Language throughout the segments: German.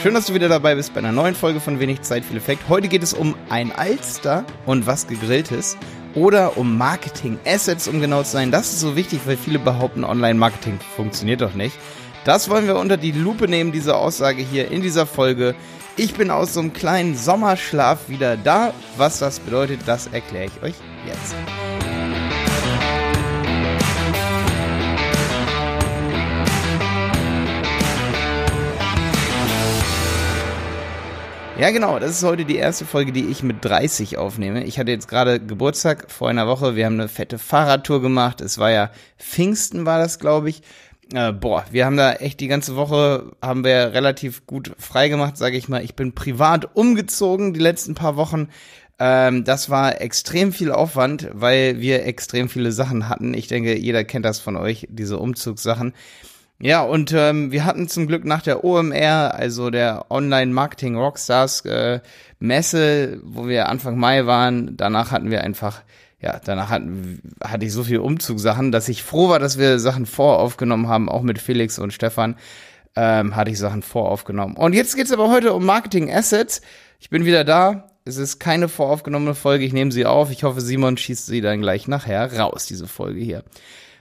Schön, dass du wieder dabei bist bei einer neuen Folge von Wenig Zeit, viel Effekt. Heute geht es um ein Alster und was gegrilltes oder um Marketing-Assets, um genau zu sein. Das ist so wichtig, weil viele behaupten, Online-Marketing funktioniert doch nicht. Das wollen wir unter die Lupe nehmen, diese Aussage hier in dieser Folge. Ich bin aus so einem kleinen Sommerschlaf wieder da. Was das bedeutet, das erkläre ich euch jetzt. Ja, genau. Das ist heute die erste Folge, die ich mit 30 aufnehme. Ich hatte jetzt gerade Geburtstag vor einer Woche. Wir haben eine fette Fahrradtour gemacht. Es war ja Pfingsten, war das, glaube ich. Äh, boah, wir haben da echt die ganze Woche, haben wir relativ gut freigemacht, sage ich mal. Ich bin privat umgezogen die letzten paar Wochen. Ähm, das war extrem viel Aufwand, weil wir extrem viele Sachen hatten. Ich denke, jeder kennt das von euch, diese Umzugssachen. Ja, und ähm, wir hatten zum Glück nach der OMR, also der Online Marketing Rockstars äh, Messe, wo wir Anfang Mai waren, danach hatten wir einfach, ja, danach hatten, hatte ich so viel Umzugssachen, dass ich froh war, dass wir Sachen voraufgenommen haben, auch mit Felix und Stefan, ähm, hatte ich Sachen voraufgenommen. Und jetzt geht's aber heute um Marketing Assets. Ich bin wieder da. Es ist keine voraufgenommene Folge, ich nehme sie auf. Ich hoffe, Simon schießt sie dann gleich nachher raus, diese Folge hier.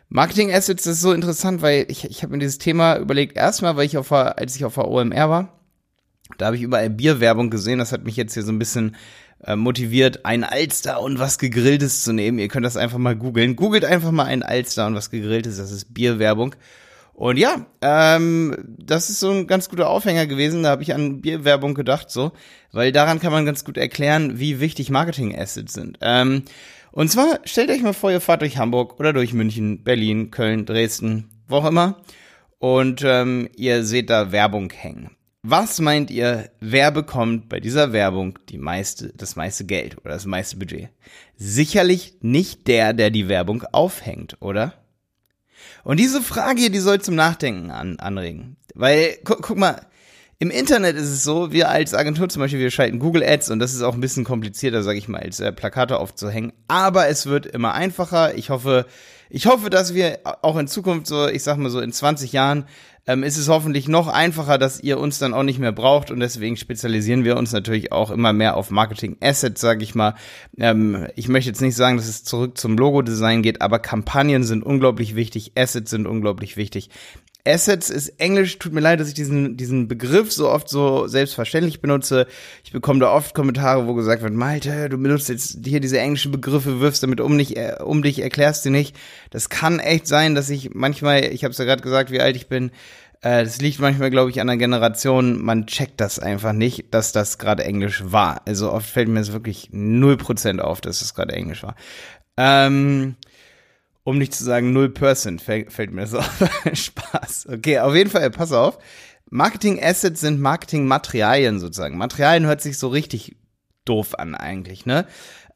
Marketing Assets ist so interessant, weil ich, ich habe mir dieses Thema überlegt, erstmal, weil ich auf der, als ich auf der OMR war, da habe ich überall Bierwerbung gesehen, das hat mich jetzt hier so ein bisschen äh, motiviert, ein Alster und was gegrilltes zu nehmen. Ihr könnt das einfach mal googeln. Googelt einfach mal ein Alster und was gegrilltes, das ist Bierwerbung. Und ja, ähm, das ist so ein ganz guter Aufhänger gewesen. Da habe ich an Bierwerbung gedacht, so, weil daran kann man ganz gut erklären, wie wichtig Marketing-Assets sind. Ähm, und zwar stellt euch mal vor, ihr fahrt durch Hamburg oder durch München, Berlin, Köln, Dresden, wo auch immer. Und ähm, ihr seht da Werbung hängen. Was meint ihr, wer bekommt bei dieser Werbung die meiste, das meiste Geld oder das meiste Budget? Sicherlich nicht der, der die Werbung aufhängt, oder? Und diese Frage hier, die soll zum Nachdenken an, anregen. Weil, gu guck mal, im Internet ist es so, wir als Agentur zum Beispiel, wir schalten Google Ads und das ist auch ein bisschen komplizierter, sage ich mal, als äh, Plakate aufzuhängen. Aber es wird immer einfacher. Ich hoffe, ich hoffe, dass wir auch in Zukunft so, ich sag mal so in 20 Jahren, ähm, ist es hoffentlich noch einfacher, dass ihr uns dann auch nicht mehr braucht und deswegen spezialisieren wir uns natürlich auch immer mehr auf Marketing Assets, sage ich mal. Ähm, ich möchte jetzt nicht sagen, dass es zurück zum Logo-Design geht, aber Kampagnen sind unglaublich wichtig, Assets sind unglaublich wichtig. Assets ist Englisch. Tut mir leid, dass ich diesen, diesen Begriff so oft so selbstverständlich benutze. Ich bekomme da oft Kommentare, wo gesagt wird, Malte, du benutzt jetzt hier diese englischen Begriffe, wirfst damit um, nicht, äh, um dich, erklärst sie nicht. Das kann echt sein, dass ich manchmal, ich habe es ja gerade gesagt, wie alt ich bin, das liegt manchmal, glaube ich, an der Generation, man checkt das einfach nicht, dass das gerade Englisch war. Also oft fällt mir es wirklich null Prozent auf, dass es gerade Englisch war. Ähm, um nicht zu sagen 0%, fällt, fällt mir das auf. Spaß. Okay, auf jeden Fall, pass auf. Marketing Assets sind Marketing Materialien sozusagen. Materialien hört sich so richtig doof an eigentlich, ne?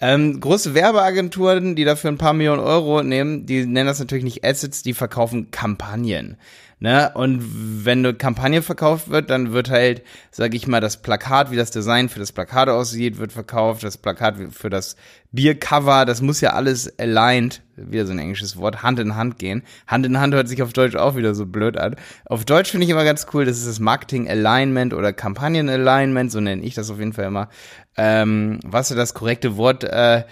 Ähm, große Werbeagenturen, die dafür ein paar Millionen Euro nehmen, die nennen das natürlich nicht Assets, die verkaufen Kampagnen. Ne? Und wenn eine Kampagne verkauft wird, dann wird halt, sag ich mal, das Plakat, wie das Design für das Plakat aussieht, wird verkauft, das Plakat für das Biercover, das muss ja alles aligned, wieder so ein englisches Wort, Hand in Hand gehen. Hand in Hand hört sich auf Deutsch auch wieder so blöd an. Auf Deutsch finde ich immer ganz cool, das ist das Marketing Alignment oder Kampagnen Alignment, so nenne ich das auf jeden Fall immer. Ähm, was ja das korrekte Wort äh,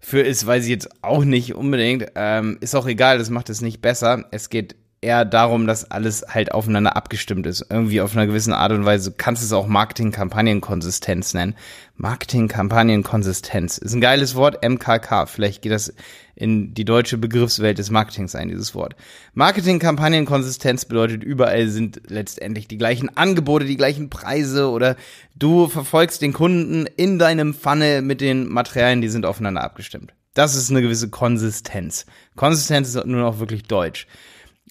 für ist, weiß ich jetzt auch nicht unbedingt. Ähm, ist auch egal, das macht es nicht besser. Es geht eher darum, dass alles halt aufeinander abgestimmt ist. Irgendwie auf einer gewissen Art und Weise. Du kannst es auch Marketing-Kampagnen-Konsistenz nennen. Marketing-Kampagnen-Konsistenz ist ein geiles Wort, MKK. Vielleicht geht das in die deutsche Begriffswelt des Marketings ein, dieses Wort. Marketing-Kampagnen-Konsistenz bedeutet, überall sind letztendlich die gleichen Angebote, die gleichen Preise oder du verfolgst den Kunden in deinem Funnel mit den Materialien, die sind aufeinander abgestimmt. Das ist eine gewisse Konsistenz. Konsistenz ist nur noch wirklich deutsch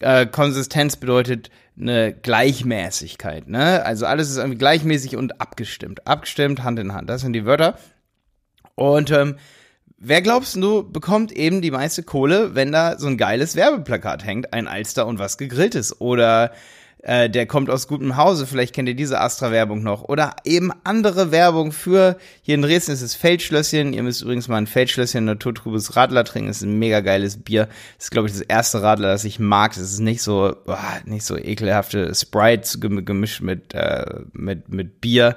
äh, Konsistenz bedeutet eine Gleichmäßigkeit, ne? Also alles ist irgendwie gleichmäßig und abgestimmt. Abgestimmt, Hand in Hand. Das sind die Wörter. Und ähm, wer glaubst du, bekommt eben die meiste Kohle, wenn da so ein geiles Werbeplakat hängt, ein Alster und was gegrilltes? Oder äh, der kommt aus gutem Hause, vielleicht kennt ihr diese Astra-Werbung noch. Oder eben andere Werbung für, hier in Dresden ist es Feldschlösschen, ihr müsst übrigens mal ein Feldschlösschen naturtrübes Radler trinken, das ist ein mega geiles Bier. Das ist, glaube ich, das erste Radler, das ich mag. Das ist nicht so, oh, nicht so ekelhafte Sprite gemischt mit, äh, mit, mit Bier.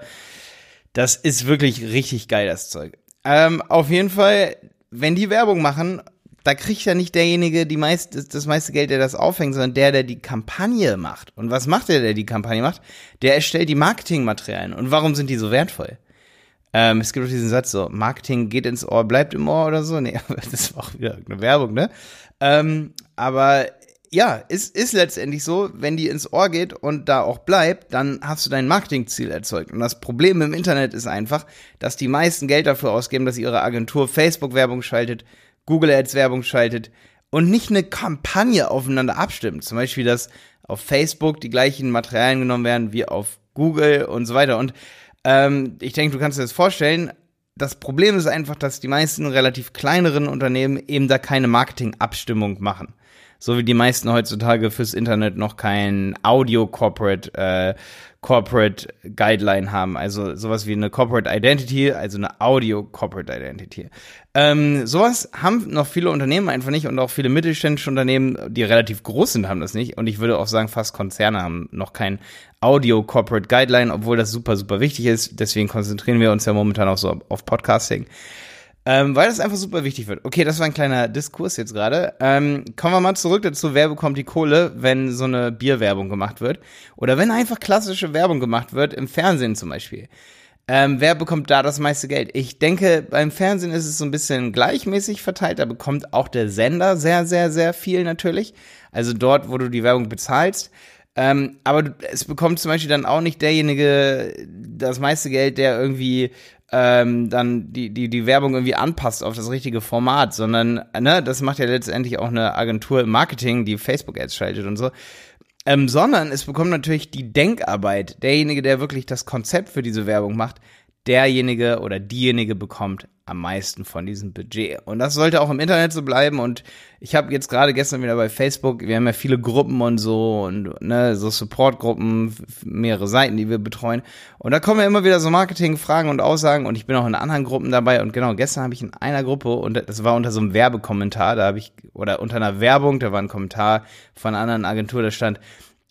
Das ist wirklich richtig geil, das Zeug. Ähm, auf jeden Fall, wenn die Werbung machen, da kriegt ja nicht derjenige die meist, das meiste Geld, der das aufhängt, sondern der, der die Kampagne macht. Und was macht der, der die Kampagne macht? Der erstellt die Marketingmaterialien. Und warum sind die so wertvoll? Ähm, es gibt auch diesen Satz so, Marketing geht ins Ohr, bleibt im Ohr oder so. Nee, das war auch wieder eine Werbung, ne? Ähm, aber ja, ist, ist letztendlich so, wenn die ins Ohr geht und da auch bleibt, dann hast du dein Marketingziel erzeugt. Und das Problem im Internet ist einfach, dass die meisten Geld dafür ausgeben, dass ihre Agentur Facebook-Werbung schaltet, Google Ads Werbung schaltet und nicht eine Kampagne aufeinander abstimmt. Zum Beispiel, dass auf Facebook die gleichen Materialien genommen werden wie auf Google und so weiter. Und ähm, ich denke, du kannst dir das vorstellen. Das Problem ist einfach, dass die meisten relativ kleineren Unternehmen eben da keine Marketingabstimmung machen so wie die meisten heutzutage fürs Internet noch kein Audio Corporate äh, Corporate Guideline haben, also sowas wie eine Corporate Identity, also eine Audio Corporate Identity. Ähm, sowas haben noch viele Unternehmen einfach nicht und auch viele mittelständische Unternehmen, die relativ groß sind, haben das nicht. Und ich würde auch sagen, fast Konzerne haben noch kein Audio Corporate Guideline, obwohl das super, super wichtig ist. Deswegen konzentrieren wir uns ja momentan auch so auf Podcasting. Ähm, weil das einfach super wichtig wird. Okay, das war ein kleiner Diskurs jetzt gerade. Ähm, kommen wir mal zurück dazu, wer bekommt die Kohle, wenn so eine Bierwerbung gemacht wird. Oder wenn einfach klassische Werbung gemacht wird, im Fernsehen zum Beispiel. Ähm, wer bekommt da das meiste Geld? Ich denke, beim Fernsehen ist es so ein bisschen gleichmäßig verteilt. Da bekommt auch der Sender sehr, sehr, sehr viel natürlich. Also dort, wo du die Werbung bezahlst. Ähm, aber es bekommt zum Beispiel dann auch nicht derjenige das meiste Geld, der irgendwie ähm, dann die, die, die Werbung irgendwie anpasst auf das richtige Format, sondern, ne, das macht ja letztendlich auch eine Agentur im Marketing, die Facebook-Ads schaltet und so. Ähm, sondern es bekommt natürlich die Denkarbeit, derjenige, der wirklich das Konzept für diese Werbung macht, derjenige oder diejenige bekommt am meisten von diesem Budget. Und das sollte auch im Internet so bleiben. Und ich habe jetzt gerade gestern wieder bei Facebook, wir haben ja viele Gruppen und so und ne, so Supportgruppen, mehrere Seiten, die wir betreuen. Und da kommen ja immer wieder so Marketingfragen und Aussagen und ich bin auch in anderen Gruppen dabei. Und genau, gestern habe ich in einer Gruppe und das war unter so einem Werbekommentar, da habe ich, oder unter einer Werbung, da war ein Kommentar von einer anderen Agentur, da stand,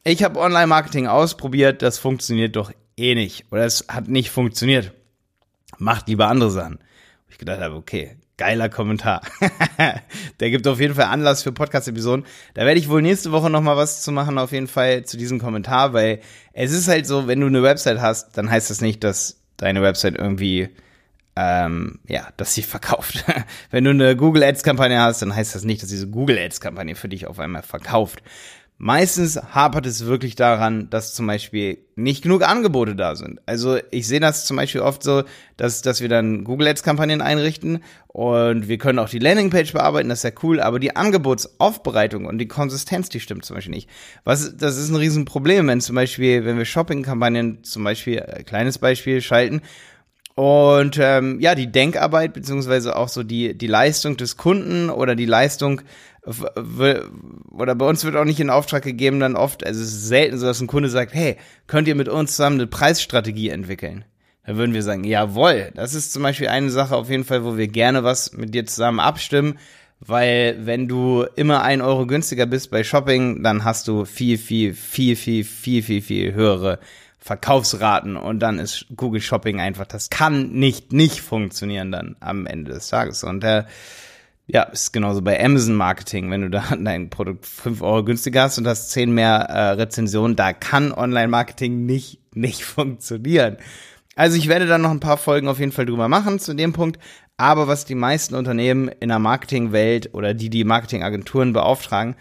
ich habe Online-Marketing ausprobiert, das funktioniert doch eh nicht. Oder es hat nicht funktioniert macht lieber andere Sachen. ich gedacht habe, okay, geiler Kommentar. Der gibt auf jeden Fall Anlass für Podcast-Episoden. Da werde ich wohl nächste Woche nochmal was zu machen, auf jeden Fall zu diesem Kommentar, weil es ist halt so, wenn du eine Website hast, dann heißt das nicht, dass deine Website irgendwie ähm, ja, dass sie verkauft. Wenn du eine Google Ads Kampagne hast, dann heißt das nicht, dass diese Google Ads Kampagne für dich auf einmal verkauft. Meistens hapert es wirklich daran, dass zum Beispiel nicht genug Angebote da sind. Also ich sehe das zum Beispiel oft so, dass, dass wir dann Google Ads Kampagnen einrichten und wir können auch die Landingpage bearbeiten, das ist ja cool, aber die Angebotsaufbereitung und die Konsistenz, die stimmt zum Beispiel nicht. Was, das ist ein Riesenproblem, wenn zum Beispiel, wenn wir Shopping-Kampagnen zum Beispiel, äh, kleines Beispiel, schalten und ähm, ja, die Denkarbeit beziehungsweise auch so die die Leistung des Kunden oder die Leistung oder bei uns wird auch nicht in Auftrag gegeben dann oft, also es ist selten so, dass ein Kunde sagt, hey, könnt ihr mit uns zusammen eine Preisstrategie entwickeln? Da würden wir sagen, jawohl, das ist zum Beispiel eine Sache auf jeden Fall, wo wir gerne was mit dir zusammen abstimmen, weil wenn du immer ein Euro günstiger bist bei Shopping, dann hast du viel, viel, viel, viel, viel, viel, viel höhere Verkaufsraten und dann ist Google Shopping einfach, das kann nicht nicht funktionieren dann am Ende des Tages. Und der ja, ist genauso bei Amazon Marketing, wenn du da dein Produkt fünf Euro günstiger hast und hast zehn mehr äh, Rezensionen, da kann Online-Marketing nicht, nicht funktionieren. Also ich werde dann noch ein paar Folgen auf jeden Fall drüber machen zu dem Punkt. Aber was die meisten Unternehmen in der Marketingwelt oder die die Marketingagenturen beauftragen,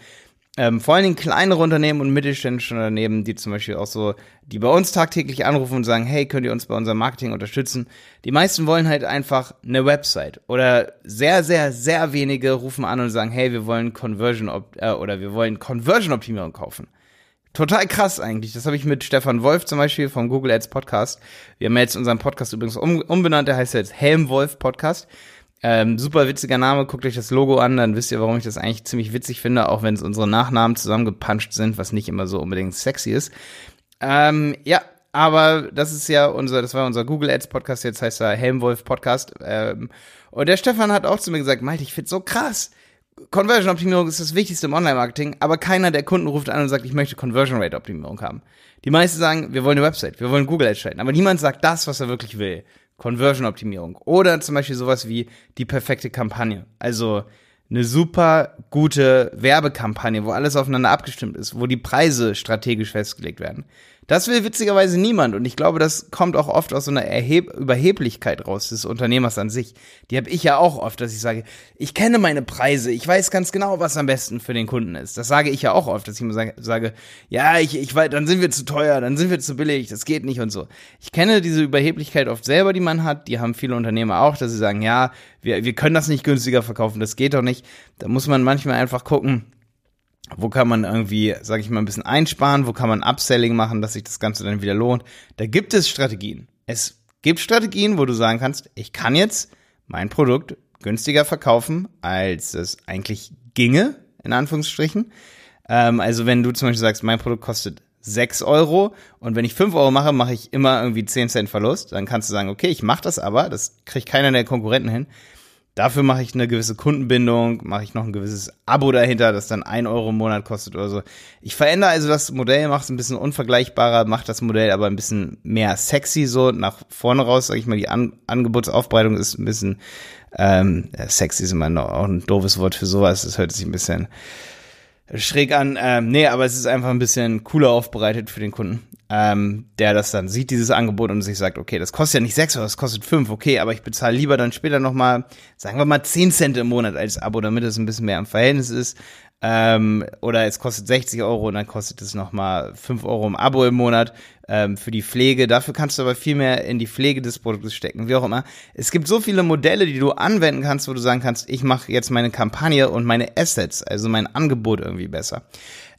ähm, vor allen Dingen kleinere Unternehmen und mittelständische Unternehmen, die zum Beispiel auch so, die bei uns tagtäglich anrufen und sagen, hey, könnt ihr uns bei unserem Marketing unterstützen? Die meisten wollen halt einfach eine Website oder sehr, sehr, sehr wenige rufen an und sagen, hey, wir wollen Conversion äh, oder wir wollen Conversion Optimierung kaufen. Total krass eigentlich. Das habe ich mit Stefan Wolf zum Beispiel vom Google Ads Podcast. Wir haben jetzt unseren Podcast übrigens um, umbenannt, der heißt jetzt Helm Wolf Podcast. Ähm, super witziger Name, guckt euch das Logo an, dann wisst ihr, warum ich das eigentlich ziemlich witzig finde, auch wenn es unsere Nachnamen zusammengepanscht sind, was nicht immer so unbedingt sexy ist. Ähm, ja, aber das ist ja unser, das war unser Google Ads Podcast, jetzt heißt er Helmwolf Podcast. Ähm, und der Stefan hat auch zu mir gesagt, Malte, ich find's so krass. Conversion Optimierung ist das Wichtigste im Online-Marketing, aber keiner der Kunden ruft an und sagt, ich möchte Conversion Rate Optimierung haben. Die meisten sagen, wir wollen eine Website, wir wollen Google Ads schalten, aber niemand sagt das, was er wirklich will. Conversion Optimierung. Oder zum Beispiel sowas wie die perfekte Kampagne. Also eine super gute Werbekampagne, wo alles aufeinander abgestimmt ist, wo die Preise strategisch festgelegt werden. Das will witzigerweise niemand und ich glaube, das kommt auch oft aus so einer Erheb Überheblichkeit raus des Unternehmers an sich. Die habe ich ja auch oft, dass ich sage, ich kenne meine Preise, ich weiß ganz genau, was am besten für den Kunden ist. Das sage ich ja auch oft, dass ich immer sage, ja, ich, ich weiß, dann sind wir zu teuer, dann sind wir zu billig, das geht nicht und so. Ich kenne diese Überheblichkeit oft selber, die man hat, die haben viele Unternehmer auch, dass sie sagen, ja, wir, wir können das nicht günstiger verkaufen, das geht doch nicht. Da muss man manchmal einfach gucken, wo kann man irgendwie, sage ich mal, ein bisschen einsparen, wo kann man Upselling machen, dass sich das Ganze dann wieder lohnt. Da gibt es Strategien. Es gibt Strategien, wo du sagen kannst, ich kann jetzt mein Produkt günstiger verkaufen, als es eigentlich ginge, in Anführungsstrichen. Ähm, also wenn du zum Beispiel sagst, mein Produkt kostet 6 Euro und wenn ich 5 Euro mache, mache ich immer irgendwie 10 Cent Verlust, dann kannst du sagen, okay, ich mache das aber, das kriegt keiner der Konkurrenten hin. Dafür mache ich eine gewisse Kundenbindung, mache ich noch ein gewisses Abo dahinter, das dann ein Euro im Monat kostet oder so. Ich verändere also das Modell, mache es ein bisschen unvergleichbarer, mache das Modell aber ein bisschen mehr sexy so nach vorne raus, sage ich mal. Die An Angebotsaufbereitung ist ein bisschen ähm, sexy ist immer noch auch ein doofes Wort für sowas. Das hört sich ein bisschen schräg an. Ähm, nee, aber es ist einfach ein bisschen cooler aufbereitet für den Kunden ähm, der das dann sieht, dieses Angebot und sich sagt, okay, das kostet ja nicht sechs, Euro, das kostet fünf, okay, aber ich bezahle lieber dann später nochmal, sagen wir mal, zehn Cent im Monat als Abo, damit es ein bisschen mehr im Verhältnis ist. Ähm, oder es kostet 60 Euro und dann kostet es nochmal fünf Euro im Abo im Monat ähm, für die Pflege. Dafür kannst du aber viel mehr in die Pflege des Produktes stecken, wie auch immer. Es gibt so viele Modelle, die du anwenden kannst, wo du sagen kannst, ich mache jetzt meine Kampagne und meine Assets, also mein Angebot irgendwie besser.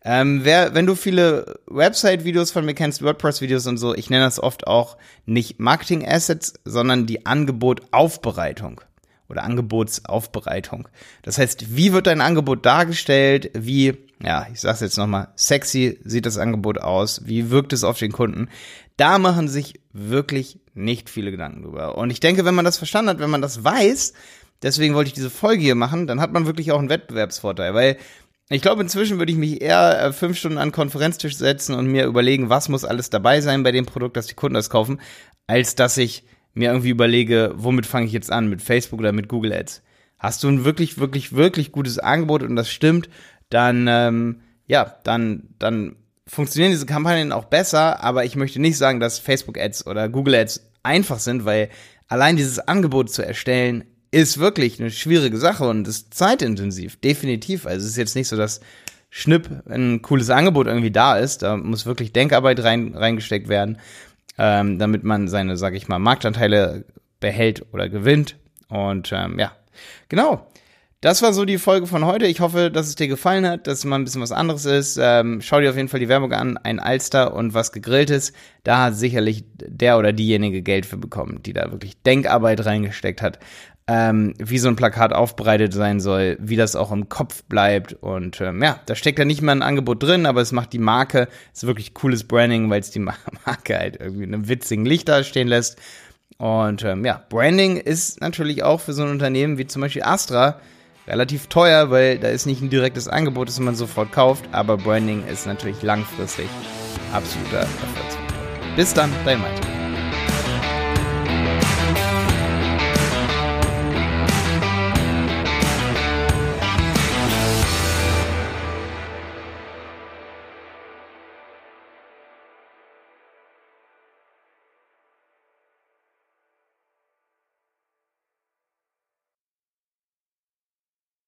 Ähm, wer, wenn du viele Website-Videos von mir kennst, WordPress-Videos und so, ich nenne das oft auch nicht Marketing-Assets, sondern die Angebotaufbereitung oder Angebotsaufbereitung. Das heißt, wie wird dein Angebot dargestellt? Wie, ja, ich sag's jetzt nochmal, sexy sieht das Angebot aus? Wie wirkt es auf den Kunden? Da machen sich wirklich nicht viele Gedanken drüber. Und ich denke, wenn man das verstanden hat, wenn man das weiß, deswegen wollte ich diese Folge hier machen, dann hat man wirklich auch einen Wettbewerbsvorteil, weil ich glaube, inzwischen würde ich mich eher äh, fünf Stunden an Konferenztisch setzen und mir überlegen, was muss alles dabei sein bei dem Produkt, dass die Kunden das kaufen, als dass ich mir irgendwie überlege, womit fange ich jetzt an, mit Facebook oder mit Google Ads. Hast du ein wirklich, wirklich, wirklich gutes Angebot und das stimmt, dann, ähm, ja, dann, dann funktionieren diese Kampagnen auch besser, aber ich möchte nicht sagen, dass Facebook Ads oder Google Ads einfach sind, weil allein dieses Angebot zu erstellen ist wirklich eine schwierige Sache und ist zeitintensiv, definitiv. Also es ist jetzt nicht so, dass Schnipp ein cooles Angebot irgendwie da ist. Da muss wirklich Denkarbeit rein, reingesteckt werden, ähm, damit man seine, sag ich mal, Marktanteile behält oder gewinnt. Und ähm, ja, genau. Das war so die Folge von heute. Ich hoffe, dass es dir gefallen hat, dass es mal ein bisschen was anderes ist. Ähm, schau dir auf jeden Fall die Werbung an. Ein Alster und was gegrilltes. Da hat sicherlich der oder diejenige Geld für bekommen, die da wirklich Denkarbeit reingesteckt hat ähm, wie so ein Plakat aufbereitet sein soll, wie das auch im Kopf bleibt. Und ähm, ja, da steckt ja nicht mal ein Angebot drin, aber es macht die Marke, ist wirklich cooles Branding, weil es die Marke halt irgendwie in einem witzigen Licht da stehen lässt. Und ähm, ja, Branding ist natürlich auch für so ein Unternehmen wie zum Beispiel Astra relativ teuer, weil da ist nicht ein direktes Angebot, das man sofort kauft, aber Branding ist natürlich langfristig absoluter Erfolgsfaktor. Bis dann, dein Malte.